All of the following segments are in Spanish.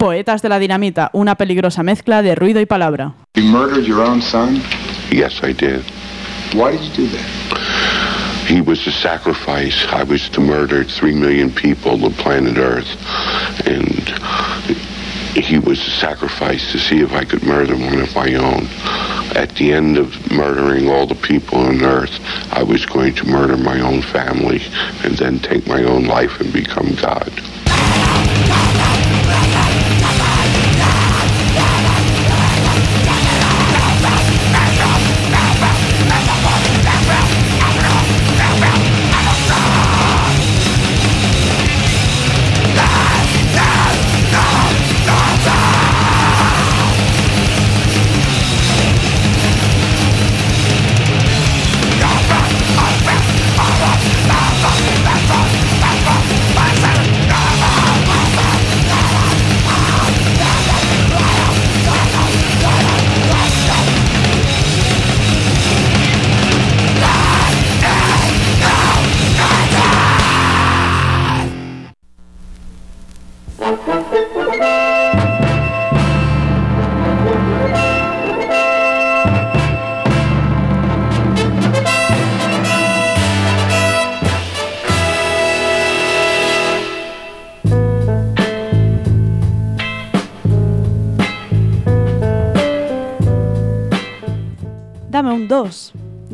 Poetas de la Dinamita, una peligrosa mezcla de ruido y palabra. You murdered your own son? Yes, I did. Why did you do that? He was a sacrifice. I was to murder three million people, the planet Earth. And he was a sacrifice to see if I could murder one of my own. At the end of murdering all the people on Earth, I was going to murder my own family and then take my own life and become God.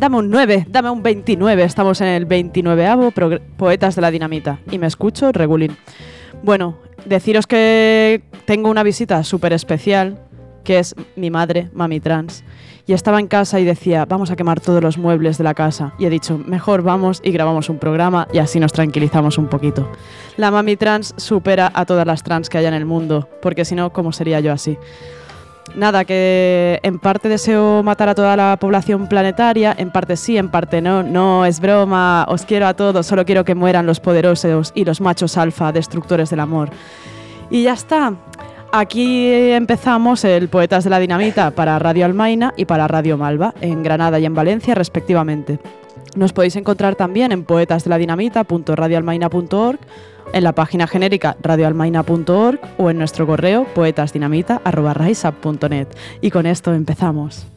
Dame un 9, dame un 29. Estamos en el 29avo progr- Poetas de la Dinamita. Y me escucho regulín. Bueno, deciros que tengo una visita súper especial, que es mi madre, Mami Trans. Y estaba en casa y decía, vamos a quemar todos los muebles de la casa. Y he dicho, mejor vamos y grabamos un programa y así nos tranquilizamos un poquito. La Mami Trans supera a todas las trans que haya en el mundo, porque si no, ¿cómo sería yo así? Nada, que en parte deseo matar a toda la población planetaria, en parte sí, en parte no. No, es broma, os quiero a todos, solo quiero que mueran los poderosos y los machos alfa, destructores del amor. Y ya está. Aquí empezamos el Poetas de la Dinamita para Radio Almaina y para Radio Malva, en Granada y en Valencia respectivamente. Nos podéis encontrar también en poetasdeladinamita.radioalmaina.org, en la página genérica radioalmaina.org o en nuestro correo poetasdinamita.riseup.net. Y con esto empezamos.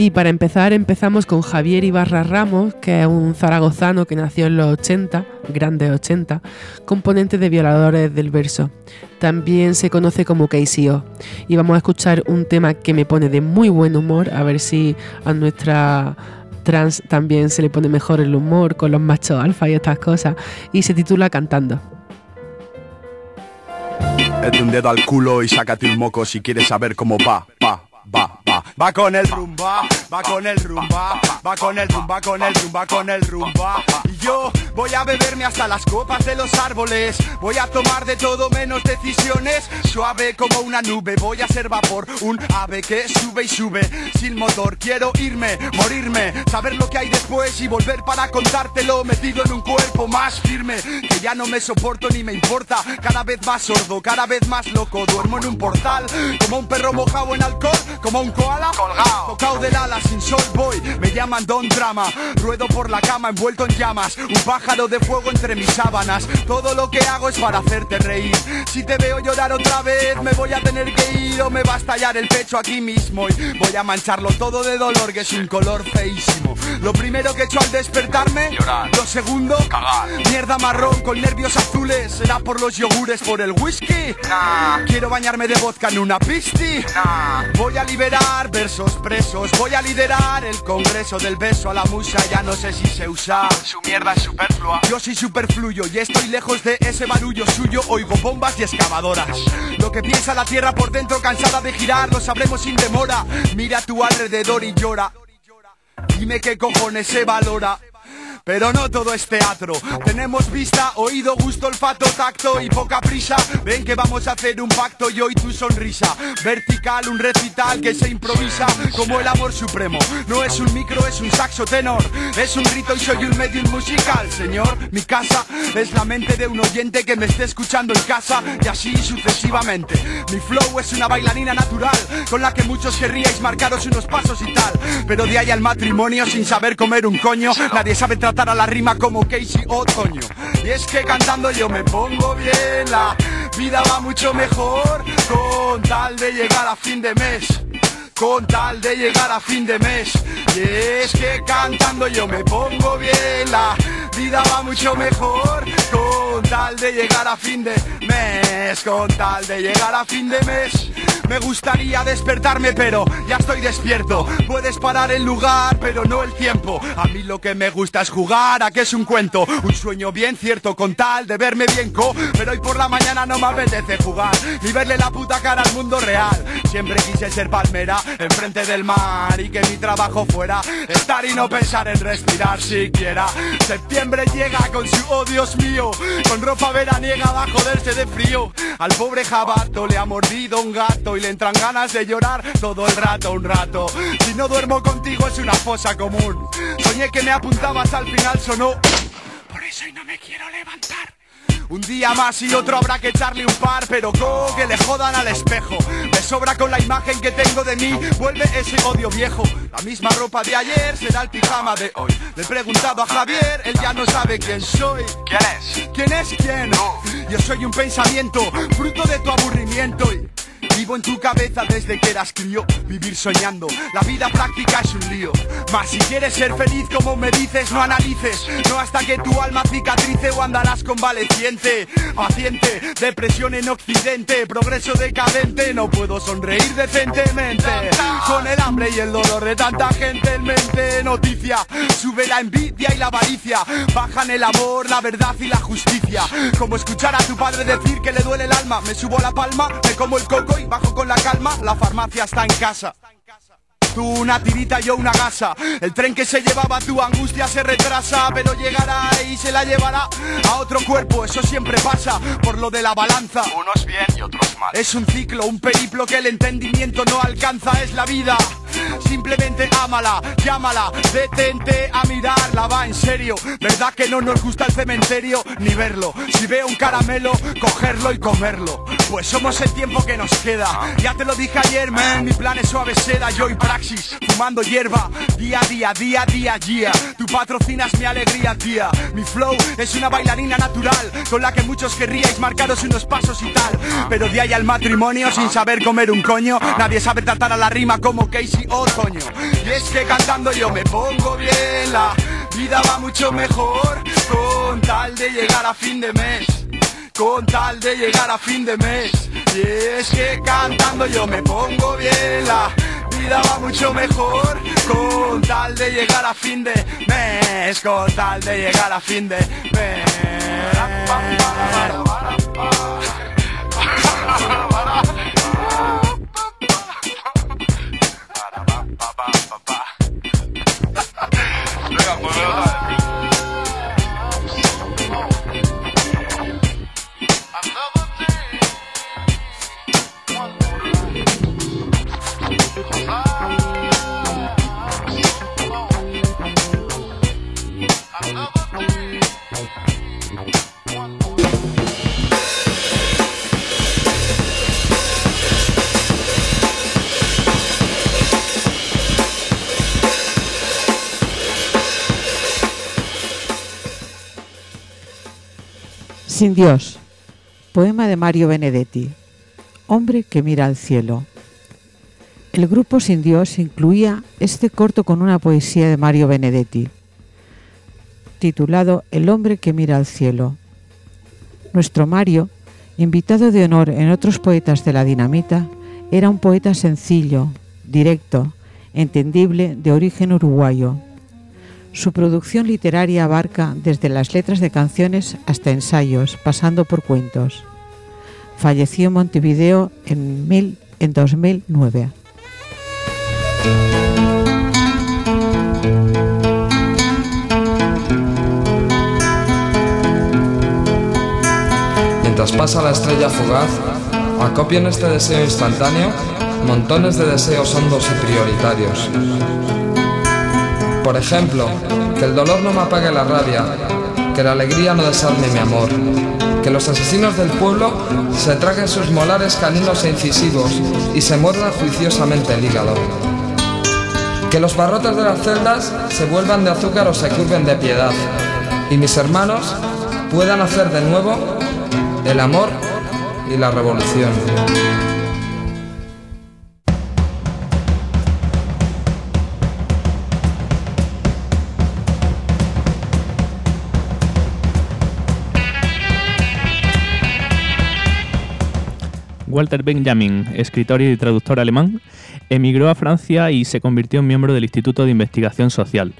Y para empezar, empezamos con Javier Ibarra Ramos, que es un zaragozano que nació en los 80, grandes 80, componente de Violadores del Verso. También se conoce como KCO. Y vamos a escuchar un tema que me pone de muy buen humor, a ver si a nuestra trans también se le pone mejor el humor con los machos alfa y estas cosas. Y se titula Cantando. Mete un dedo al culo y sácate un moco si quieres saber cómo va, va, va, va. Con el rumba, va con el rumba, va con el rumba, con el rumba, con el rumba. Y yo voy a beberme hasta las copas de los árboles. Voy a tomar de todo menos decisiones. Suave como una nube, voy a ser vapor. Un ave que sube y sube sin motor. Quiero irme, morirme, saber lo que hay después y volver para contártelo. Metido en un cuerpo más firme, que ya no me soporto ni me importa. Cada vez más sordo, cada vez más loco. Duermo en un portal, como un perro mojado en alcohol, como un koala colgado. Tocado del ala sin sol voy, me llaman Don Drama. Ruedo por la cama envuelto en llamas, un pájaro de fuego entre mis sábanas. Todo lo que hago es para hacerte reír. Si te veo llorar otra vez, me voy a tener que ir o me va a estallar el pecho aquí mismo. Y voy a mancharlo todo de dolor, que es un color feísimo. Lo primero que he hecho al despertarme, lo segundo, mierda marrón con nervios azules. ¿Será por los yogures, por el whisky? Quiero bañarme de vodka en una pisti. Voy a liberar versos presos. Voy a liderar el congreso del beso a la musa. Ya no sé si se usa. Su mierda es superflua. Yo soy superfluyo y estoy lejos de ese barullo suyo. Oigo bombas y excavadoras. Lo que piensa la tierra por dentro, cansada de girar, lo sabremos sin demora. Mira a tu alrededor y llora. Dime qué cojones se valora. Pero no todo es teatro. Tenemos vista, oído, gusto, olfato, tacto y poca prisa. Ven que vamos a hacer un pacto, yo y tu sonrisa. Vertical, un recital que se improvisa como el amor supremo. No es un micro, es un saxo tenor. Es un grito y soy un medium musical, señor. Mi casa es la mente de un oyente que me esté escuchando en casa y así sucesivamente. Mi flow es una bailarina natural con la que muchos querríais marcaros unos pasos y tal. Pero de ahí al matrimonio sin saber comer un coño, nadie sabe tratar a la rima como Casey Otoño. Y es que cantando yo me pongo bien, la vida va mucho mejor con tal de llegar a fin de mes con tal de llegar a fin de mes. Y es que cantando yo me pongo bien, la vida va mucho mejor con tal de llegar a fin de mes, con tal de llegar a fin de mes. Me gustaría despertarme, pero ya estoy despierto. Puedes parar el lugar, pero no el tiempo. A mí lo que me gusta es jugar, a que es un cuento. Un sueño bien cierto, con tal de verme bien co. Pero hoy por la mañana no me apetece jugar, ni verle la puta cara al mundo real. Siempre quise ser palmera, enfrente del mar, y que mi trabajo fuera estar y no pensar en respirar siquiera. Septiembre llega con su oh Dios mío, con ropa veraniega va a joderse de frío. Al pobre jabato le ha mordido un gato y le entran ganas de llorar todo el rato, un rato. Si no duermo contigo es una fosa común. Soñé que me apuntabas al final sonó. Por eso hoy no me quiero levantar. Un día más y otro habrá que echarle un par, pero co que le jodan al espejo. Me sobra con la imagen que tengo de mí, vuelve ese odio viejo. La misma ropa de ayer será el pijama de hoy. Le he preguntado a Javier, él ya no sabe quién soy. ¿Quién es? ¿Quién es quién? Yo soy un pensamiento, fruto de tu aburrimiento. Y Vivo en tu cabeza desde que eras crío, vivir soñando. La vida práctica es un lío. Mas si quieres ser feliz como me dices, no analices. No hasta que tu alma cicatrice o andarás convaleciente. Paciente, depresión en occidente, progreso decadente. No puedo sonreír decentemente. Con el hambre y el dolor de tanta gente en mente. Noticia, sube la envidia y la avaricia. Bajan el amor, la verdad y la justicia. Como escuchar a tu padre decir que le duele el alma. Me subo la palma, me como el coco y bajo con la calma, la farmacia está en casa. Tú una tirita, yo una gasa. El tren que se llevaba tu angustia se retrasa, pero llegará y se la llevará a otro cuerpo. Eso siempre pasa por lo de la balanza. Unos bien y otros mal. Es un ciclo, un periplo que el entendimiento no alcanza, es la vida. Simplemente ámala, llámala, detente a mirarla, va en serio. ¿Verdad que no nos gusta el cementerio ni verlo? Si veo un caramelo, cogerlo y comerlo. Pues somos el tiempo que nos queda. Ya te lo dije ayer, man, mi plan es suave seda, yo y praxis, fumando hierba, día a día, día a día, día. Tú patrocinas mi alegría, tía. Mi flow es una bailarina natural, con la que muchos querríais marcaros unos pasos y tal. Pero de ahí al matrimonio, sin saber comer un coño, nadie sabe tratar a la rima como Casey Otoño. Y es que cantando yo me pongo bien, la vida va mucho mejor, con tal de llegar a fin de mes con tal de llegar a fin de mes. Y es que cantando yo me pongo bien, la vida va mucho mejor, con tal de llegar a fin de mes, con tal de llegar a fin de mes. Sin Dios. Poema de Mario Benedetti. Hombre que mira al cielo. El grupo Sin Dios incluía este corto con una poesía de Mario Benedetti, titulado El hombre que mira al cielo. Nuestro Mario, invitado de honor en otros poetas de la dinamita, era un poeta sencillo, directo, entendible, de origen uruguayo. Su producción literaria abarca desde las letras de canciones hasta ensayos, pasando por cuentos. Falleció en Montevideo en, mil, en 2009. Mientras pasa la estrella fugaz, acopian este deseo instantáneo montones de deseos hondos y prioritarios por ejemplo, que el dolor no me apague la rabia, que la alegría no desarme mi amor, que los asesinos del pueblo se traguen sus molares caninos e incisivos y se muerdan juiciosamente el hígado. Que los barrotes de las celdas se vuelvan de azúcar o se curven de piedad, y mis hermanos puedan hacer de nuevo el amor y la revolución. Walter Benjamin, escritor y traductor alemán, emigró a Francia y se convirtió en miembro del Instituto de Investigación Social.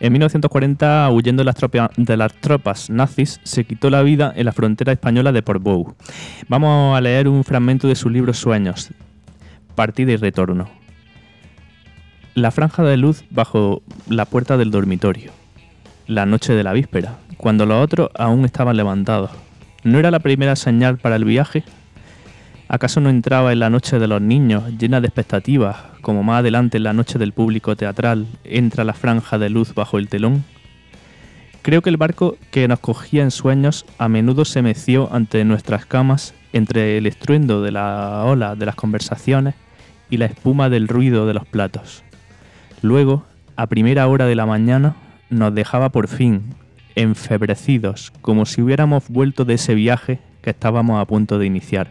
En 1940, huyendo de las, tropas nazis, se quitó la vida en la frontera española de Portbou. Vamos a leer un fragmento de su libro Sueños, Partida y Retorno. La franja de luz bajo la puerta del dormitorio. La noche de la víspera, cuando los otros aún estaban levantados. ¿No era la primera señal para el viaje? ¿Acaso no entraba en la noche de los niños, llena de expectativas, como más adelante en la noche del público teatral entra la franja de luz bajo el telón? Creo que el barco que nos cogía en sueños a menudo se meció ante nuestras camas entre el estruendo de la ola de las conversaciones y la espuma del ruido de los platos. Luego, a primera hora de la mañana, nos dejaba por fin, enfebrecidos, como si hubiéramos vuelto de ese viaje que estábamos a punto de iniciar.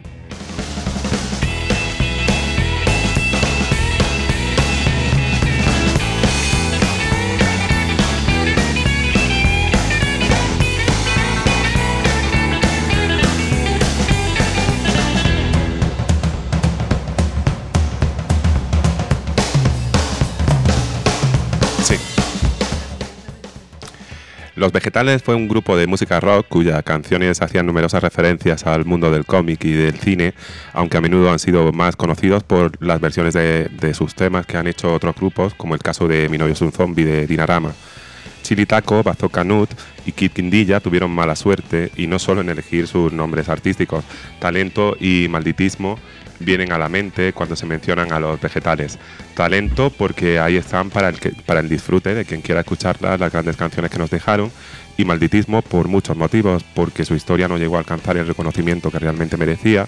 Los Vegetales fue un grupo de música rock cuyas canciones hacían numerosas referencias al mundo del cómic y del cine, aunque a menudo han sido más conocidos por las versiones de, sus temas que han hecho otros grupos, como el caso de Mi novio es un zombie de Dinarama. Chili Taco, Bazooka Nut y Kid Quindilla tuvieron mala suerte y no solo en elegir sus nombres artísticos, talento y malditismo vienen a la mente cuando se mencionan a los vegetales. Talento porque ahí están para el, que- para el disfrute de quien quiera escucharlas, las grandes canciones que nos dejaron, y malditismo por muchos motivos, porque su historia no llegó a alcanzar el reconocimiento que realmente merecía,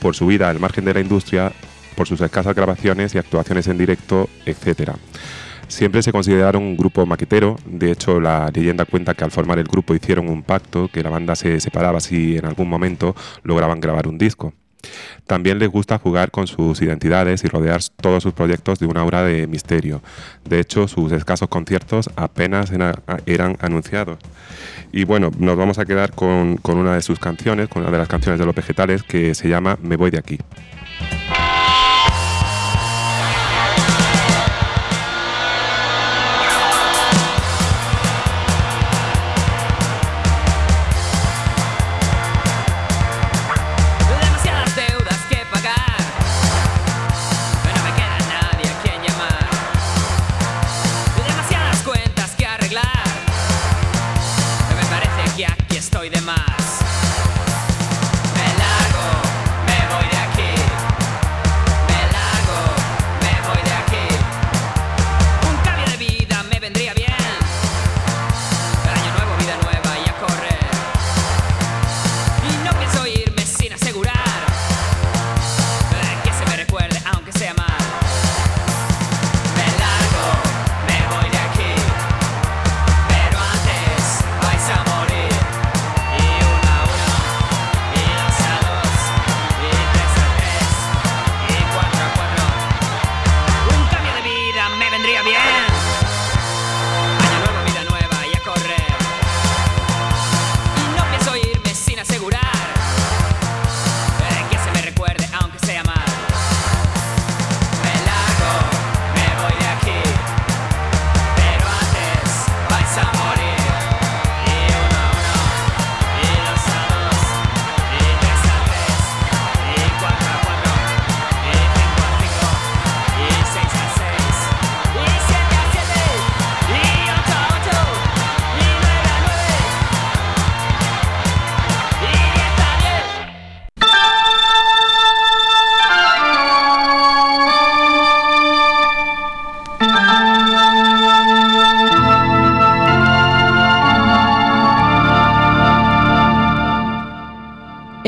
por su vida al margen de la industria, por sus escasas grabaciones y actuaciones en directo, etc. Siempre se consideraron un grupo maquetero, de hecho la leyenda cuenta que al formar el grupo hicieron un pacto, que la banda se separaba si en algún momento lograban grabar un disco. También les gusta jugar con sus identidades y rodear todos sus proyectos de una aura de misterio. De hecho, sus escasos conciertos apenas era- eran anunciados. Y bueno, nos vamos a quedar con, con una de sus canciones, con una de las canciones de los vegetales, que se llama Me voy de aquí.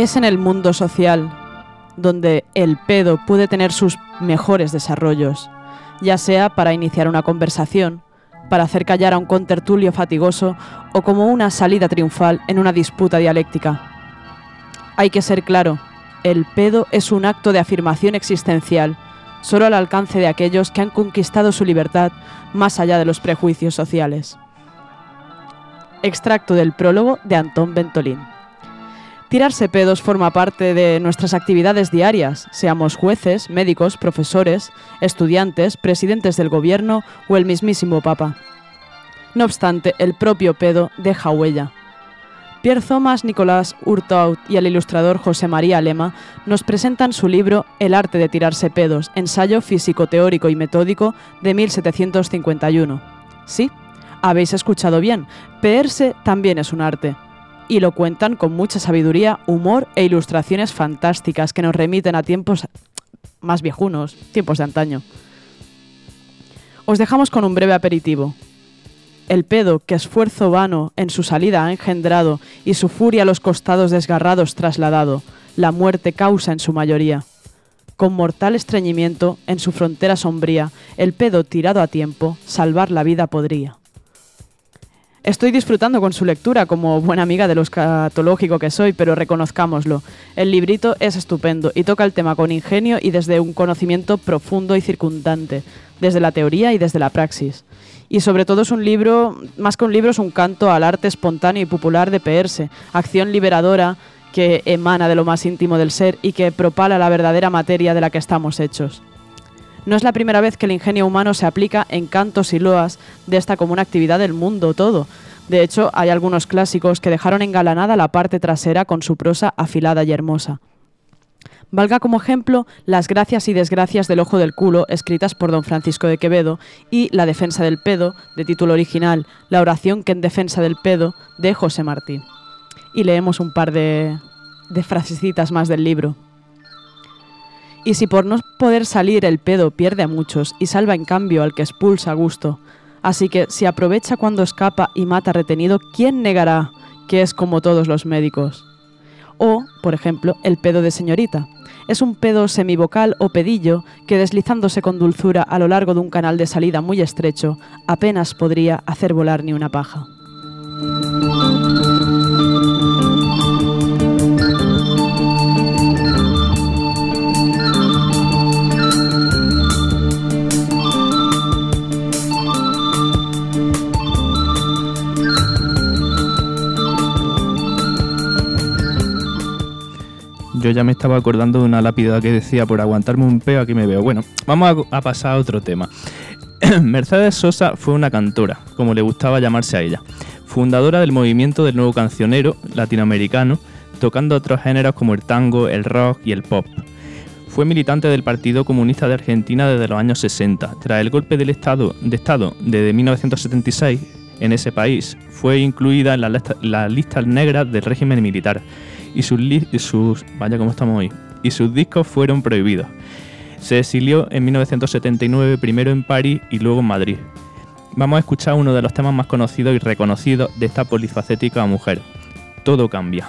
Es en el mundo social donde el pedo puede tener sus mejores desarrollos, ya sea para iniciar una conversación, para hacer callar a un contertulio fatigoso o como una salida triunfal en una disputa dialéctica. Hay que ser claro, el pedo es un acto de afirmación existencial, solo al alcance de aquellos que han conquistado su libertad más allá de los prejuicios sociales. Extracto del prólogo de Antón Ventolín. Tirarse pedos forma parte de nuestras actividades diarias, seamos jueces, médicos, profesores, estudiantes, presidentes del gobierno o el mismísimo Papa. No obstante, el propio pedo deja huella. Pierre Thomas, Nicolás Hurtaut y el ilustrador José María Lema nos presentan su libro El arte de tirarse pedos, ensayo físico-teórico y metódico de 1751. Sí, habéis escuchado bien, peerse también es un arte y lo cuentan con mucha sabiduría, humor e ilustraciones fantásticas que nos remiten a tiempos más viejunos, tiempos de antaño. Os dejamos con un breve aperitivo. El pedo que esfuerzo vano en su salida ha engendrado y su furia a los costados desgarrados trasladado, la muerte causa en su mayoría. Con mortal estreñimiento, en su frontera sombría, el pedo tirado a tiempo, salvar la vida podría. Estoy disfrutando con su lectura como buena amiga de lo escatológico que soy, pero reconozcámoslo. El librito es estupendo y toca el tema con ingenio y desde un conocimiento profundo y circundante, desde la teoría y desde la praxis. Y sobre todo es un libro, más que un libro, es un canto al arte espontáneo y popular de peerse, acción liberadora que emana de lo más íntimo del ser y que propala la verdadera materia de la que estamos hechos. No es la primera vez que el ingenio humano se aplica en cantos y loas de esta común actividad del mundo todo. De hecho, hay algunos clásicos que dejaron engalanada la parte trasera con su prosa afilada y hermosa. Valga como ejemplo Las gracias y desgracias del ojo del culo, escritas por don Francisco de Quevedo, y La defensa del pedo, de título original, La oración que en defensa del pedo, de José Martí. Y leemos un par de, de frasecitas más del libro. Y si por no poder salir el pedo pierde a muchos y salva en cambio al que expulsa a gusto, así que si aprovecha cuando escapa y mata retenido, ¿quién negará que es como todos los médicos? O, por ejemplo, el pedo de señorita. Es un pedo semivocal o pedillo que deslizándose con dulzura a lo largo de un canal de salida muy estrecho, apenas podría hacer volar ni una paja. Yo ya me estaba acordando de una lápida que decía por aguantarme un peo aquí me veo. Bueno, vamos a, pasar a otro tema. Mercedes Sosa fue una cantora, como le gustaba llamarse a ella, fundadora del movimiento del nuevo cancionero latinoamericano, tocando otros géneros como el tango, el rock y el pop. Fue militante del Partido Comunista de Argentina desde los años 60. Tras el golpe del estado, de Estado de 1976 en ese país, fue incluida en la lista, la lista negra del régimen militar y sus, sus vaya estamos hoy y sus discos fueron prohibidos. Se exilió en 1979 primero en París y luego en Madrid. Vamos a escuchar uno de los temas más conocidos y reconocidos de esta polifacética mujer. Todo cambia.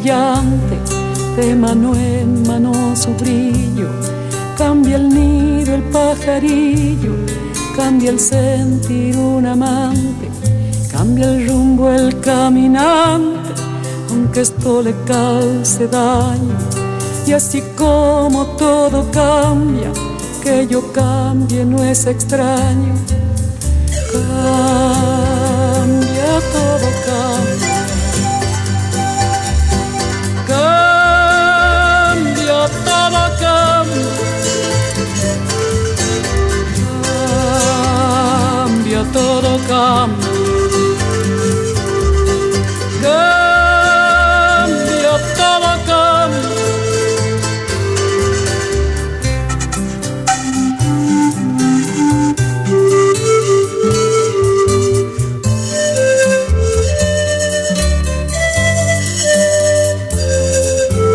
De mano en mano su brillo. Cambia el nido, el pajarillo, cambia el sentir un amante. Cambia el rumbo, el caminante, aunque esto le cause daño. Y así como todo cambia, que yo cambie no es extraño. Cambia todo. Cambia todo, cambia. Cambia todo, cambia.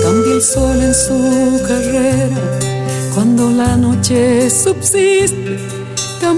Cambia el sol en su carrera cuando la noche subsiste.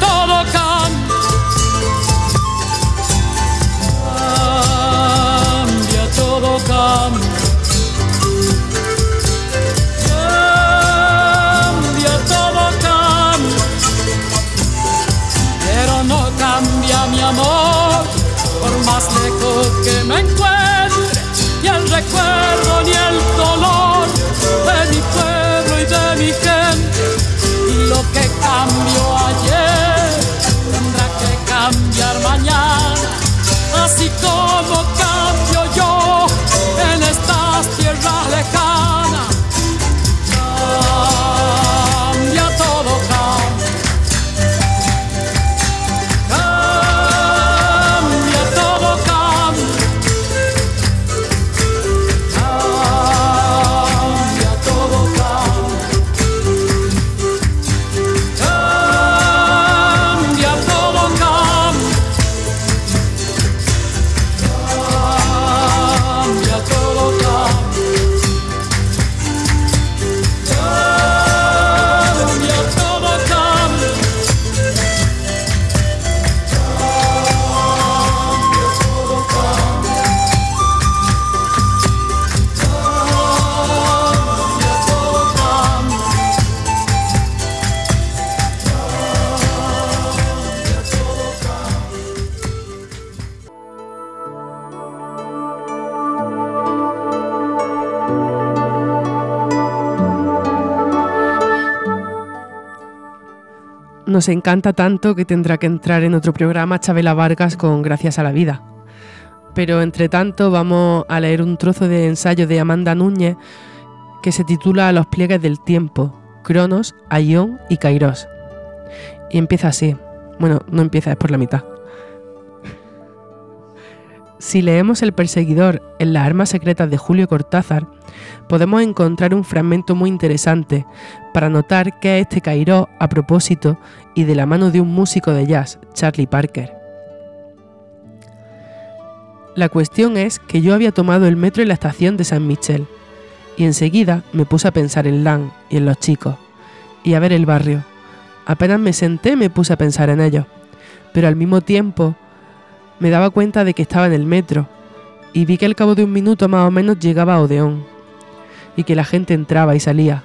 Todo, cambia. Cambia todo, cambia. Cambia todo, cambia. Pero no cambia mi amor, por más lejos que me encuentre, ni el recuerdo ni el dolor de mi pueblo y de mi gente. Y lo que cambió así como cambio yo en estas tierras lejanas. Nos encanta tanto que tendrá que entrar en otro programa Chabela Vargas con Gracias a la Vida. Pero entre tanto vamos a leer un trozo de ensayo de Amanda Núñez que se titula Los pliegues del tiempo, Cronos, Aion y Kairos. Y empieza así. Bueno, no empieza, es por la mitad. Si leemos El perseguidor en las armas secretas de Julio Cortázar, podemos encontrar un fragmento muy interesante para notar que es este Cairo a propósito y de la mano de un músico de jazz, Charlie Parker. La cuestión es que yo había tomado el metro en la estación de San Michel y enseguida me puse a pensar en Lan y en los chicos y a ver el barrio. Apenas me senté me puse a pensar en ellos, pero al mismo tiempo me daba cuenta de que estaba en el metro y vi que al cabo de un minuto más o menos llegaba a Odeón y que la gente entraba y salía.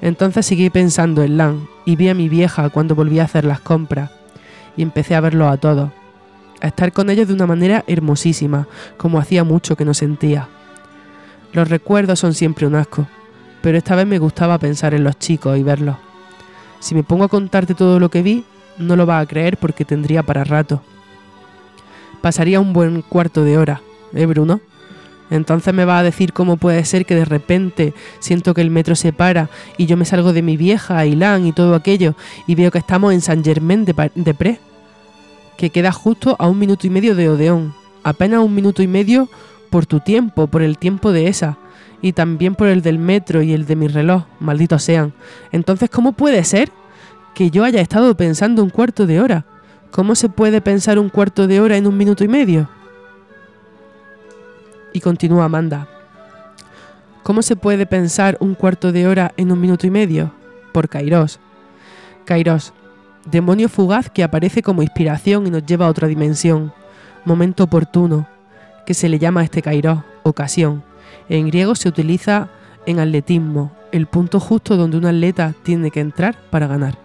Entonces seguí pensando en Lan y vi a mi vieja cuando volví a hacer las compras y empecé a verlos a todos, a estar con ellos de una manera hermosísima, como hacía mucho que no sentía. Los recuerdos son siempre un asco, pero esta vez me gustaba pensar en los chicos y verlos. Si me pongo a contarte todo lo que vi, no lo vas a creer porque tendría para rato. Pasaría un buen cuarto de hora, ¿eh, Bruno? Entonces me va a decir cómo puede ser que de repente siento que el metro se para y yo me salgo de mi vieja, Ailán y todo aquello y veo que estamos en San Germain de, de Prés, que queda justo a un minuto y medio de Odeón, apenas un minuto y medio por tu tiempo, por el tiempo de esa y también por el del metro y el de mi reloj, malditos sean. Entonces, ¿cómo puede ser que yo haya estado pensando un cuarto de hora? ¿Cómo se puede pensar un cuarto de hora en un minuto y medio? Continúa Amanda. ¿Cómo se puede pensar un cuarto de hora en un minuto y medio? Por Kairos. Kairos, demonio fugaz que aparece como inspiración y nos lleva a otra dimensión. Momento oportuno, que se le llama a este Kairos, ocasión. En griego se utiliza en atletismo, el punto justo donde un atleta tiene que entrar para ganar.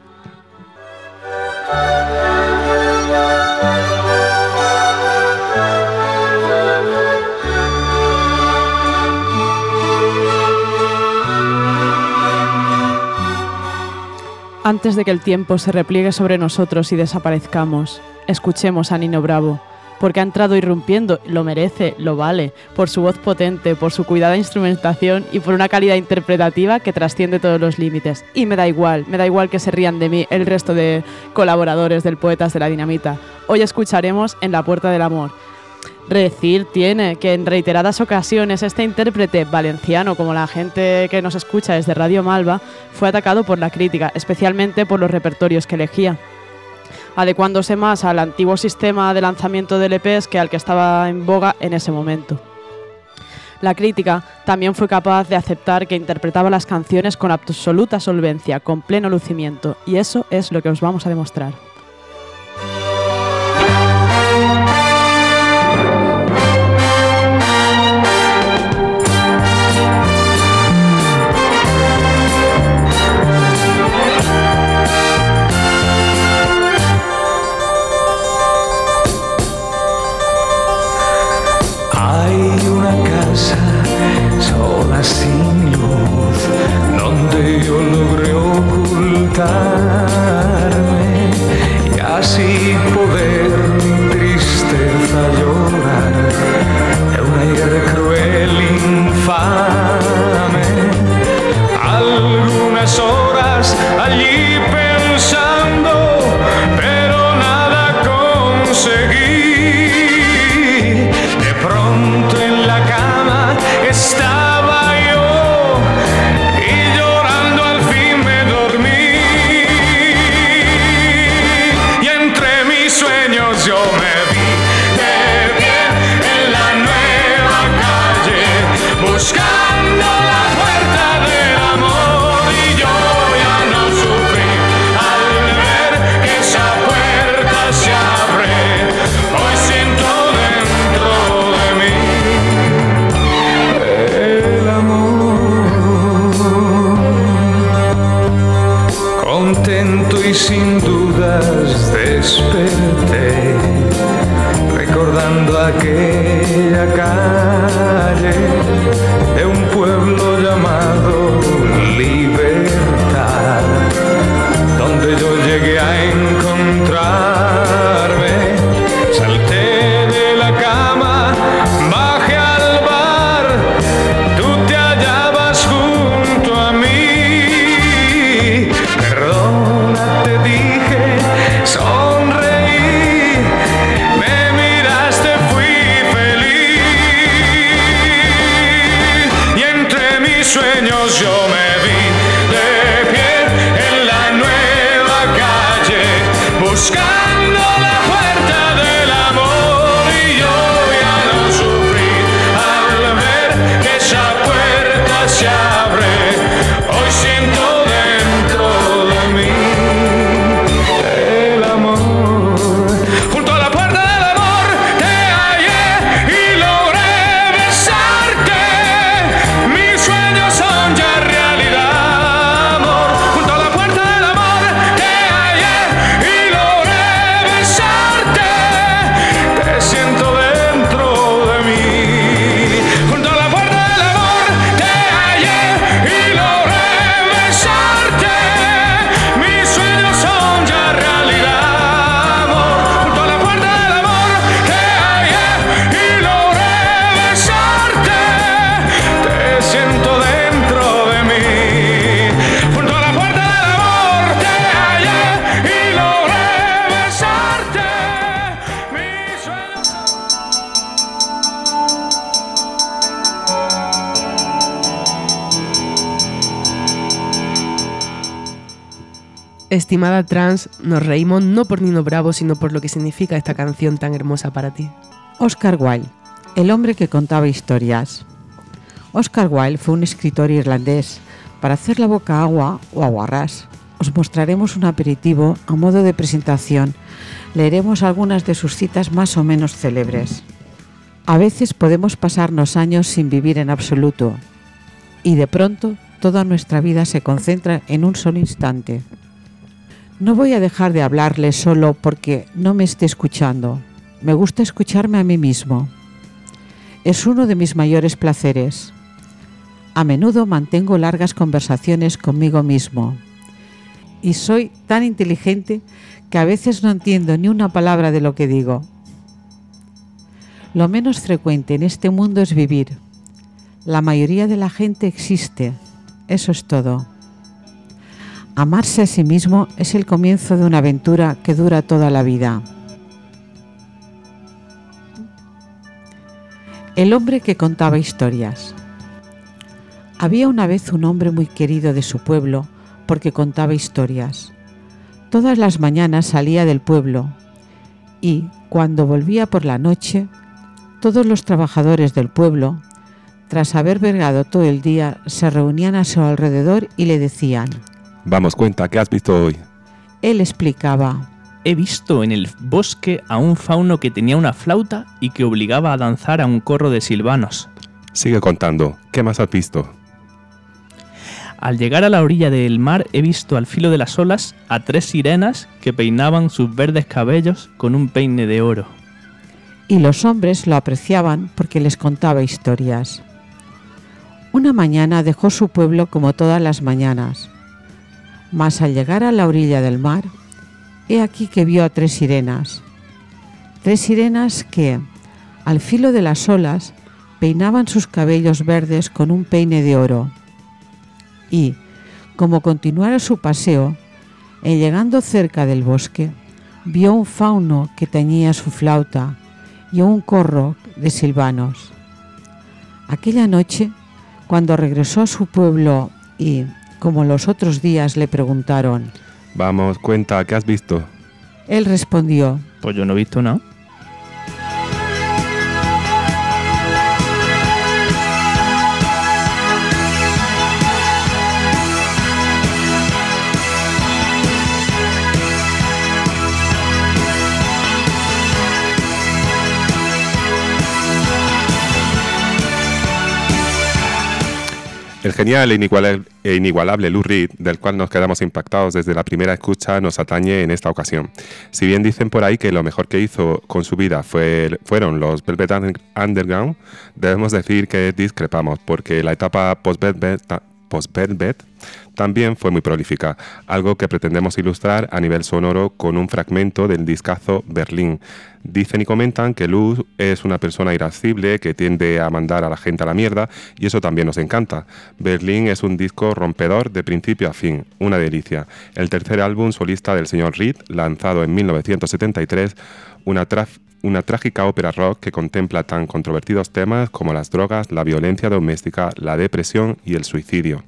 Antes de que el tiempo se repliegue sobre nosotros y desaparezcamos, escuchemos a Nino Bravo, porque ha entrado irrumpiendo, lo merece, lo vale, por su voz potente, por su cuidada instrumentación y por una calidad interpretativa que trasciende todos los límites. Y me da igual, me da igual que se rían de mí el resto de colaboradores del Poetas de la Dinamita. Hoy escucharemos En la Puerta del Amor. Decir tiene que en reiteradas ocasiones este intérprete valenciano, como la gente que nos escucha desde Radio Malva, fue atacado por la crítica, especialmente por los repertorios que elegía, adecuándose más al antiguo sistema de lanzamiento de LPs que al que estaba en boga en ese momento. La crítica también fue capaz de aceptar que interpretaba las canciones con absoluta solvencia, con pleno lucimiento, y eso es lo que os vamos a demostrar. 가 Estimada trans, nos reímos no por Nino Bravo, sino por lo que significa esta canción tan hermosa para ti. Oscar Wilde, el hombre que contaba historias. Oscar Wilde fue un escritor irlandés. Para hacer la boca agua o aguarrás, os mostraremos un aperitivo a modo de presentación. Leeremos algunas de sus citas más o menos célebres. A veces podemos pasarnos años sin vivir en absoluto y de pronto toda nuestra vida se concentra en un solo instante. No voy a dejar de hablarle solo porque no me esté escuchando. Me gusta escucharme a mí mismo. Es uno de mis mayores placeres. A menudo mantengo largas conversaciones conmigo mismo. Y soy tan inteligente que a veces no entiendo ni una palabra de lo que digo. Lo menos frecuente en este mundo es vivir. La mayoría de la gente existe. Eso es todo. Amarse a sí mismo es el comienzo de una aventura que dura toda la vida. El hombre que contaba historias. Había una vez un hombre muy querido de su pueblo porque contaba historias. Todas las mañanas salía del pueblo y, cuando volvía por la noche, todos los trabajadores del pueblo, tras haber vergado todo el día, se reunían a su alrededor y le decían, Vamos, cuenta, ¿qué has visto hoy? él explicaba, He visto en el bosque a un fauno que tenía una flauta y que obligaba a danzar a un corro de silvanos. Sigue contando, ¿qué más has visto? Al llegar a la orilla del mar he visto al filo de las olas a tres sirenas que peinaban sus verdes cabellos con un peine de oro. y los hombres lo apreciaban porque les contaba historias. Una mañana dejó su pueblo como todas las mañanas, mas al llegar a la orilla del mar, he aquí que vio a tres sirenas. Tres sirenas que, al filo de las olas, peinaban sus cabellos verdes con un peine de oro. Y, como continuara su paseo, en llegando cerca del bosque, vio un fauno que tañía su flauta y un corro de silvanos. Aquella noche, cuando regresó a su pueblo y, como los otros días, le preguntaron, Vamos, cuenta, ¿qué has visto? él respondió, Pues yo no he visto nada. El genial e inigualable, e inigualable Lou Reed, del cual nos quedamos impactados desde la primera escucha, nos atañe en esta ocasión. Si bien dicen por ahí que lo mejor que hizo con su vida fue, fueron los Velvet Under- Underground, debemos decir que discrepamos, porque la etapa post-Velvet post-Velvet también fue muy prolífica, algo que pretendemos ilustrar a nivel sonoro con un fragmento del discazo Berlín. Dicen y comentan que Luz es una persona irascible que tiende a mandar a la gente a la mierda y eso también nos encanta. Berlín es un disco rompedor de principio a fin, una delicia. El tercer álbum solista del señor Reed, lanzado en 1973, una, traf- una trágica ópera rock que contempla tan controvertidos temas como las drogas, la violencia doméstica, la depresión y el suicidio.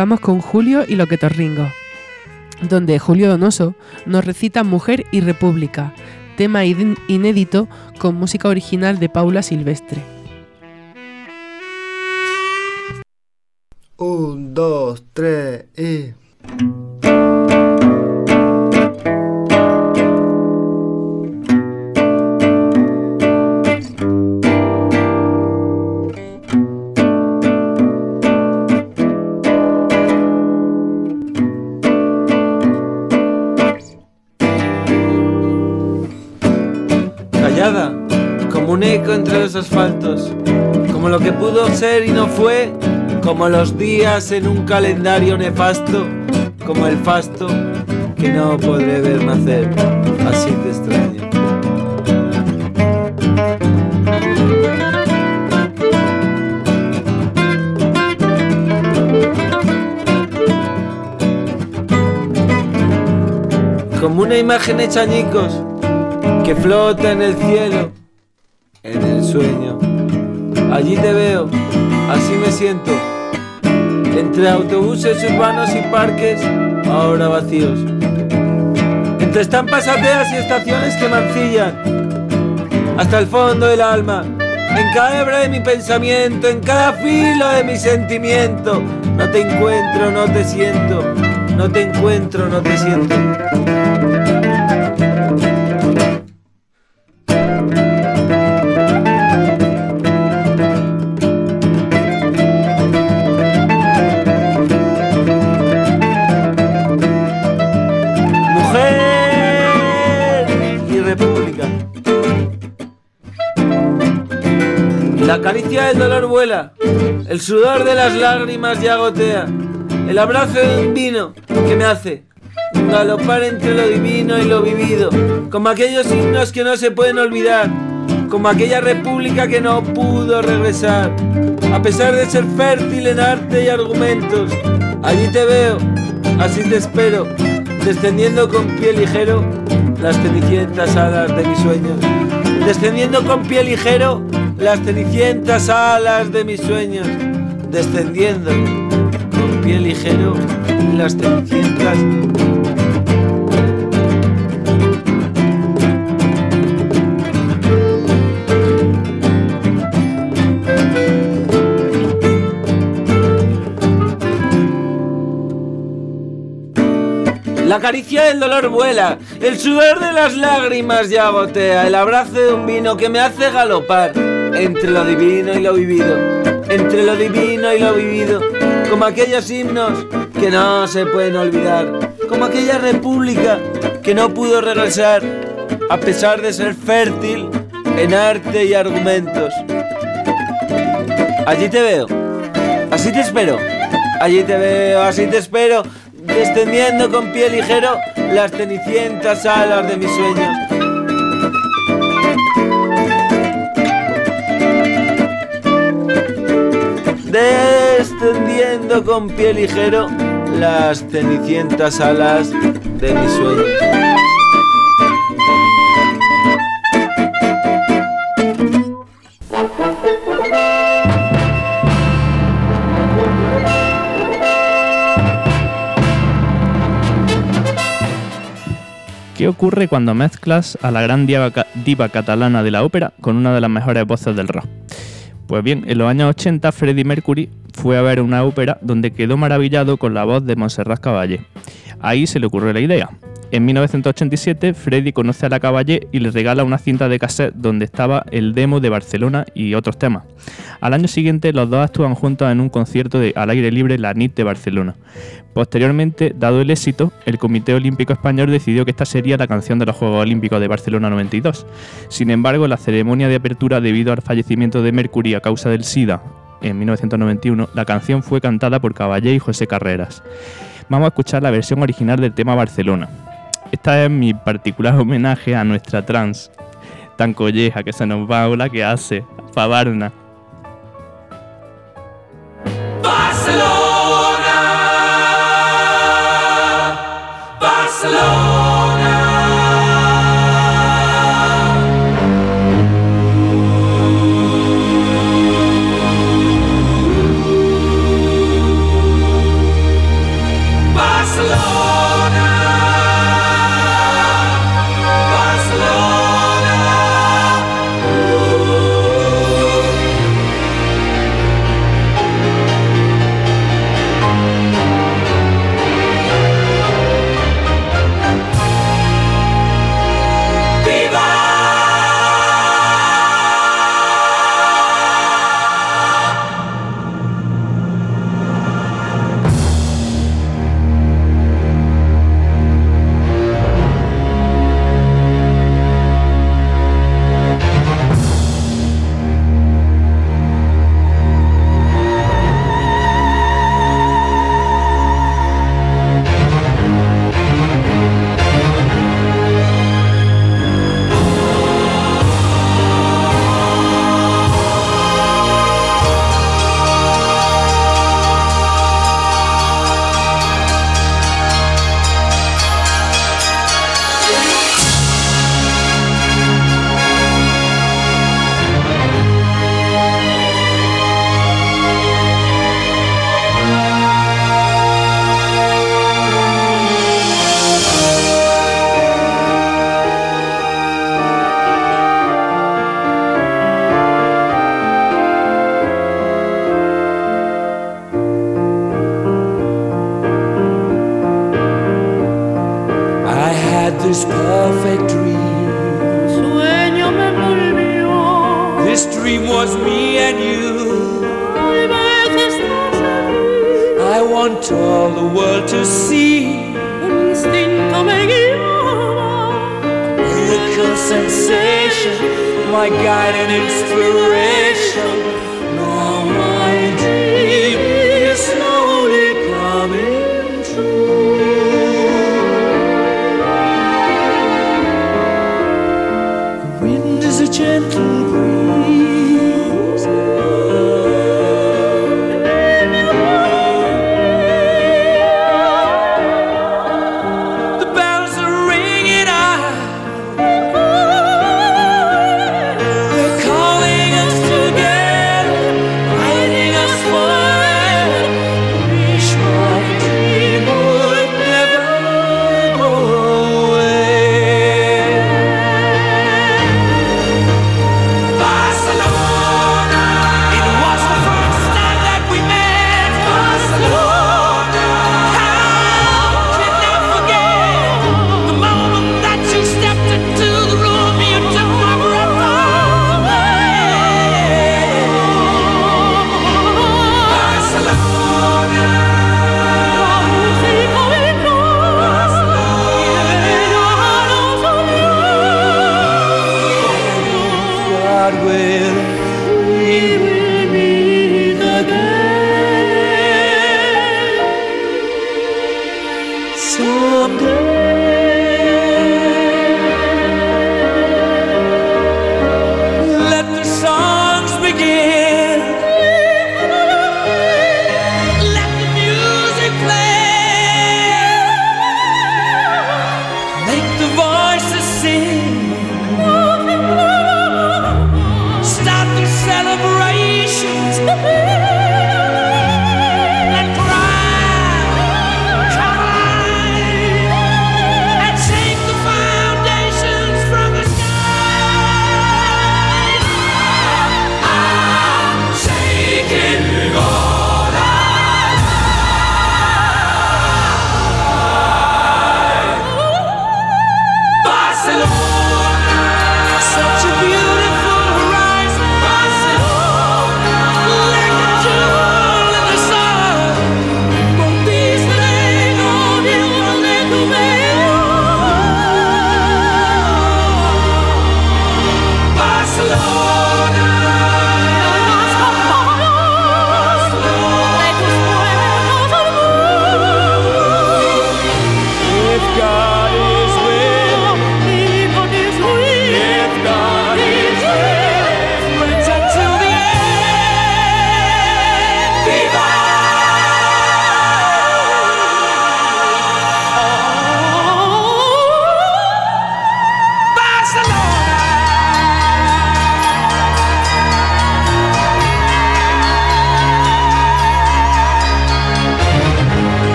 Vamos con Julio y lo que torringo, donde Julio Donoso nos recita Mujer y República, tema inédito con música original de Paula Silvestre. Un, dos, tres y... los asfaltos, como lo que pudo ser y no fue, como los días en un calendario nefasto, como el fasto que no podré ver nacer, así te extraño. Como una imagen hecha añicos que flota en el cielo, Allí te veo, así me siento, entre autobuses urbanos y parques ahora vacíos, entre estampas ateas y estaciones que mancillan, hasta el fondo del alma, en cada hebra de mi pensamiento, en cada filo de mi sentimiento. No te encuentro, no te siento, no te encuentro, no te siento. El sudor de las lágrimas ya gotea, el abrazo de un vino que me hace galopar entre lo divino y lo vivido, como aquellos himnos que no se pueden olvidar, como aquella república que no pudo regresar, a pesar de ser fértil en arte y argumentos. Allí te veo, así te espero, descendiendo con pie ligero las cenicientas alas de mis sueños, descendiendo con pie ligero las cenicientas alas de mis sueños, descendiendo con pie ligero las cenicientas. La caricia del dolor vuela, el sudor de las lágrimas ya gotea, el abrazo de un vino que me hace galopar entre lo divino y lo vivido. entre lo divino y lo vivido, como aquellos himnos que no se pueden olvidar, como aquella república que no pudo regresar, a pesar de ser fértil en arte y argumentos. Allí te veo, así te espero, allí te veo, así te espero, descendiendo con pie ligero las cenicientas alas de mis sueños. Con pie ligero las cenicientas alas de mis sueños. ¿Qué ocurre cuando mezclas a la gran diva, diva catalana de la ópera con una de las mejores voces del rock? Pues bien, en los años 80 Freddie Mercury fue a ver una ópera donde quedó maravillado con la voz de Montserrat Caballé. Ahí se le ocurrió la idea. En 1987, Freddie conoce a la Caballé y le regala una cinta de cassette donde estaba el demo de Barcelona y otros temas. Al año siguiente, los dos actúan juntos en un concierto de al aire libre la NIT de Barcelona. Posteriormente, dado el éxito, el Comité Olímpico Español decidió que esta sería la canción de los Juegos Olímpicos de Barcelona 92. Sin embargo, la ceremonia de apertura, debido al fallecimiento de Mercury a causa del SIDA en 1991, la canción fue cantada por Caballé y José Carreras. Vamos a escuchar la versión original del tema Barcelona. Esta es mi particular homenaje a nuestra trans, tan colleja que se nos va o la que hace, Fabarna. This perfect dream. Sueño me volvió. This dream was me and you. Tal vez estás aquí. I want all the world to see. Instinto me guiaba. Miracle sensation, my guide and inspiration.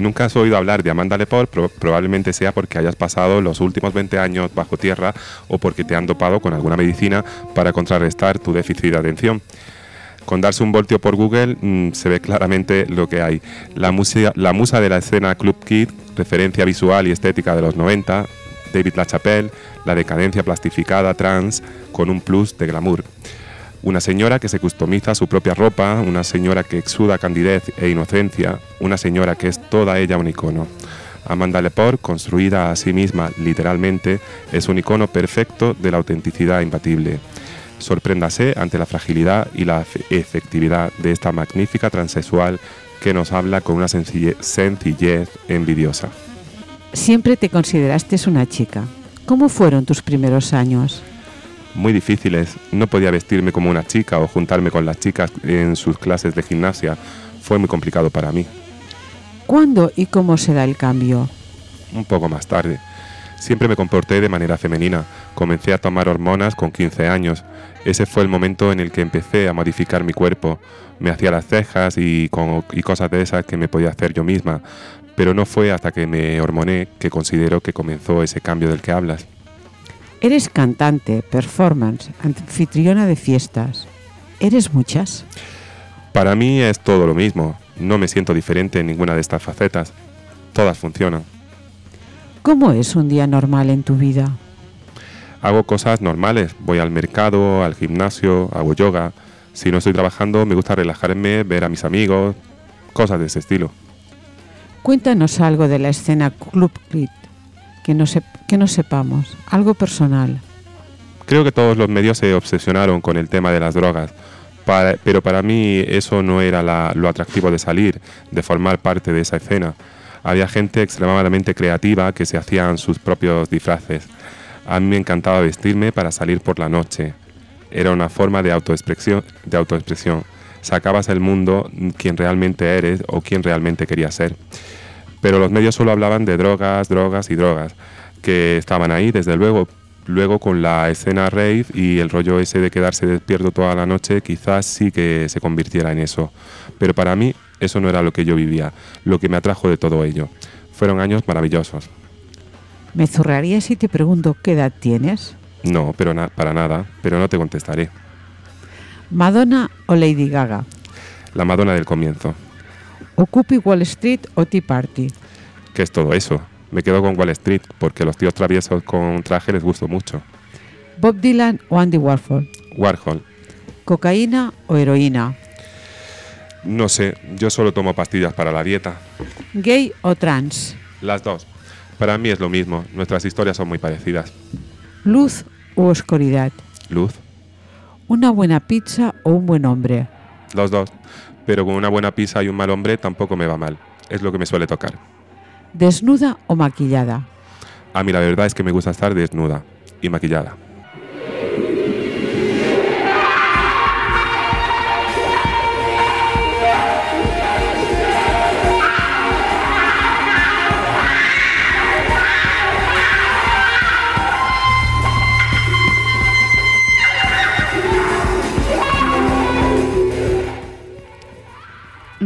Si nunca has oído hablar de Amanda Lepore, pro- probablemente sea porque hayas pasado los últimos 20 años bajo tierra o porque te han dopado con alguna medicina para contrarrestar tu déficit de atención. Con darse un voltio por Google mm, se ve claramente lo que hay. La, la musa de la escena Club Kid, referencia visual y estética de los 90, David LaChapelle, la decadencia plastificada trans con un plus de glamour. Una señora que se customiza su propia ropa, una señora que exuda candidez e inocencia, una señora que es toda ella un icono. Amanda Lepore, construida a sí misma literalmente, es un icono perfecto de la autenticidad imbatible. Sorpréndase ante la fragilidad y la efe- efectividad de esta magnífica transexual que nos habla con una sencille- sencillez envidiosa. Siempre te consideraste una chica. ¿Cómo fueron tus primeros años? Muy difíciles. No podía vestirme como una chica o juntarme con las chicas en sus clases de gimnasia. Fue muy complicado para mí. ¿Cuándo y cómo se da el cambio? Un poco más tarde. Siempre me comporté de manera femenina. Comencé a tomar hormonas con 15 años. Ese fue el momento en el que empecé a modificar mi cuerpo. Me hacía las cejas y, con- y cosas de esas que me podía hacer yo misma. Pero no fue hasta que me hormoné que considero que comenzó ese cambio del que hablas. Eres cantante, performance, anfitriona de fiestas. ¿Eres muchas? Para mí es todo lo mismo. No me siento diferente en ninguna de estas facetas. Todas funcionan. ¿Cómo es un día normal en tu vida? Hago cosas normales. Voy al mercado, al gimnasio, hago yoga. Si no estoy trabajando, me gusta relajarme, ver a mis amigos, cosas de ese estilo. Cuéntanos algo de la escena Club Crit, que no, sep- que no sepamos, algo personal. Creo que todos los medios se obsesionaron con el tema de las drogas, para- pero para mí eso no era la- lo atractivo de salir, de formar parte de esa escena. Había gente extremadamente creativa que se hacían sus propios disfraces. A mí me encantaba vestirme para salir por la noche. Era una forma de autoexpresión. De autoexpresión. Sacabas el mundo quien realmente eres o quien realmente querías ser. Pero los medios solo hablaban de drogas, drogas y drogas, que estaban ahí desde luego. Luego con la escena rave y el rollo ese de quedarse despierto toda la noche, quizás sí que se convirtiera en eso. Pero para mí eso no era lo que yo vivía, lo que me atrajo de todo ello. Fueron años maravillosos. ¿Me zurraría si te pregunto qué edad tienes? No, pero na- para nada, pero no te contestaré. ¿Madonna o Lady Gaga? La Madonna del comienzo. ¿Occupy Wall Street o Tea Party? ¿Qué es todo eso? Me quedo con Wall Street porque los tíos traviesos con traje les gustó mucho. ¿Bob Dylan o Andy Warhol? Warhol. ¿Cocaína o heroína? No sé, yo solo tomo pastillas para la dieta. ¿Gay o trans? Las dos. Para mí es lo mismo, nuestras historias son muy parecidas. ¿Luz u oscuridad? Luz, ¿Una buena pizza o un buen hombre? los dos. Pero con una buena pizza y un mal hombre tampoco me va mal. Es lo que me suele tocar. ¿Desnuda o maquillada? A mí la verdad es que me gusta estar desnuda y maquillada.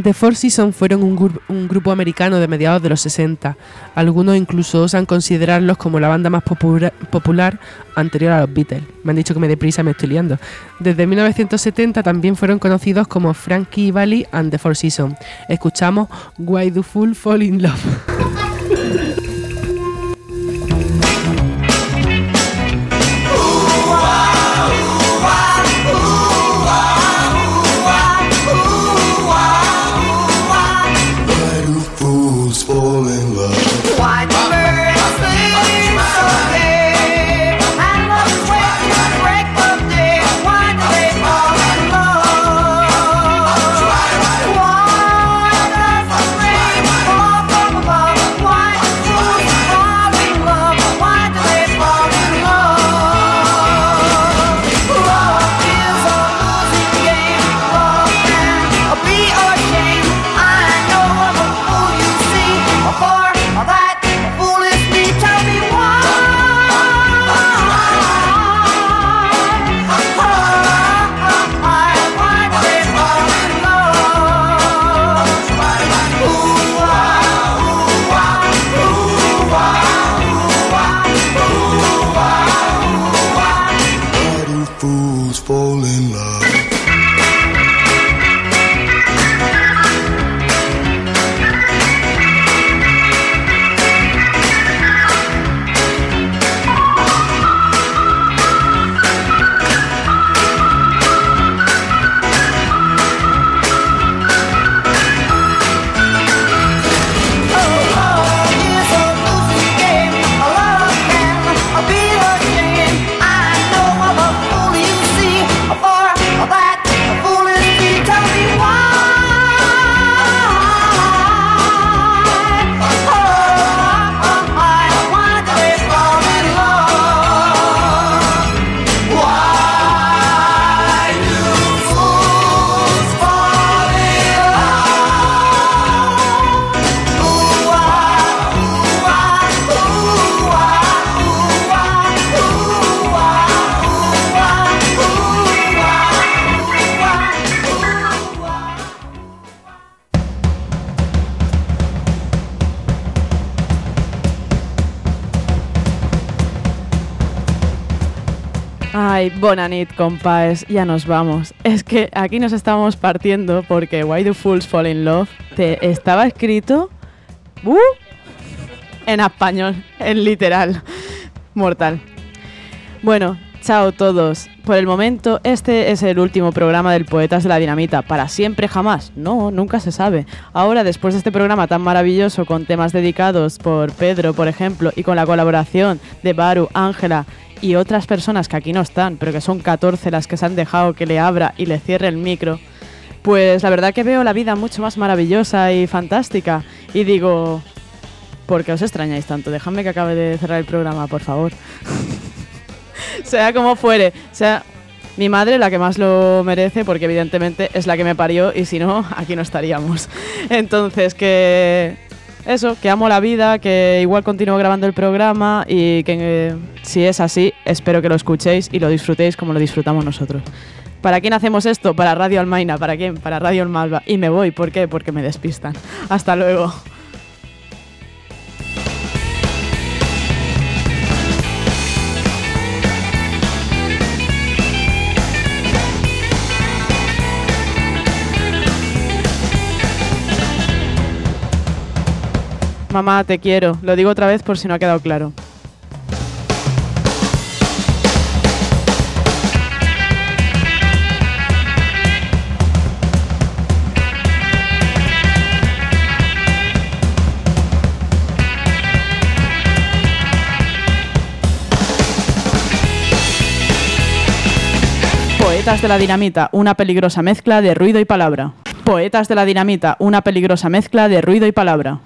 The Four Seasons fueron un, gru- un grupo americano de mediados de los 60. Algunos incluso osan considerarlos como la banda más popular anterior a los Beatles. Me han dicho que me deprisa, me estoy liando. Desde 1970 también fueron conocidos como Frankie Valli and The Four Seasons. Escuchamos Why Do Fool Fall in Love. Bonanit, compadres, ya nos vamos. Es que aquí nos estamos partiendo porque Why Do Fools Fall in Love te estaba escrito uh, en español, en literal. Mortal. Bueno, chao todos. Por el momento, este es el último programa del Poetas de la Dinamita. ¿Para siempre jamás? No, nunca se sabe. Ahora, después de este programa tan maravilloso con temas dedicados por Pedro, por ejemplo, y con la colaboración de Baru, Ángela y otras personas que aquí no están, pero que son 14 las que se han dejado que le abra y le cierre el micro, pues la verdad que veo la vida mucho más maravillosa y fantástica. Y digo, ¿por qué os extrañáis tanto? Dejadme que acabe de cerrar el programa, por favor. sea como fuere, sea mi madre la que más lo merece porque evidentemente es la que me parió y si no, aquí no estaríamos. Entonces que eso, que amo la vida, que igual continúo grabando el programa y que eh, si es así, espero que lo escuchéis y lo disfrutéis como lo disfrutamos nosotros. ¿Para quién hacemos esto? Para Radio Almaina. ¿Para quién? Para Radio El Malva. Y me voy. ¿Por qué? Porque me despistan. Hasta luego. Mamá, te quiero. Lo digo otra vez por si no ha quedado claro. Poetas de la Dinamita, una peligrosa mezcla de ruido y palabra. Poetas de la Dinamita, una peligrosa mezcla de ruido y palabra.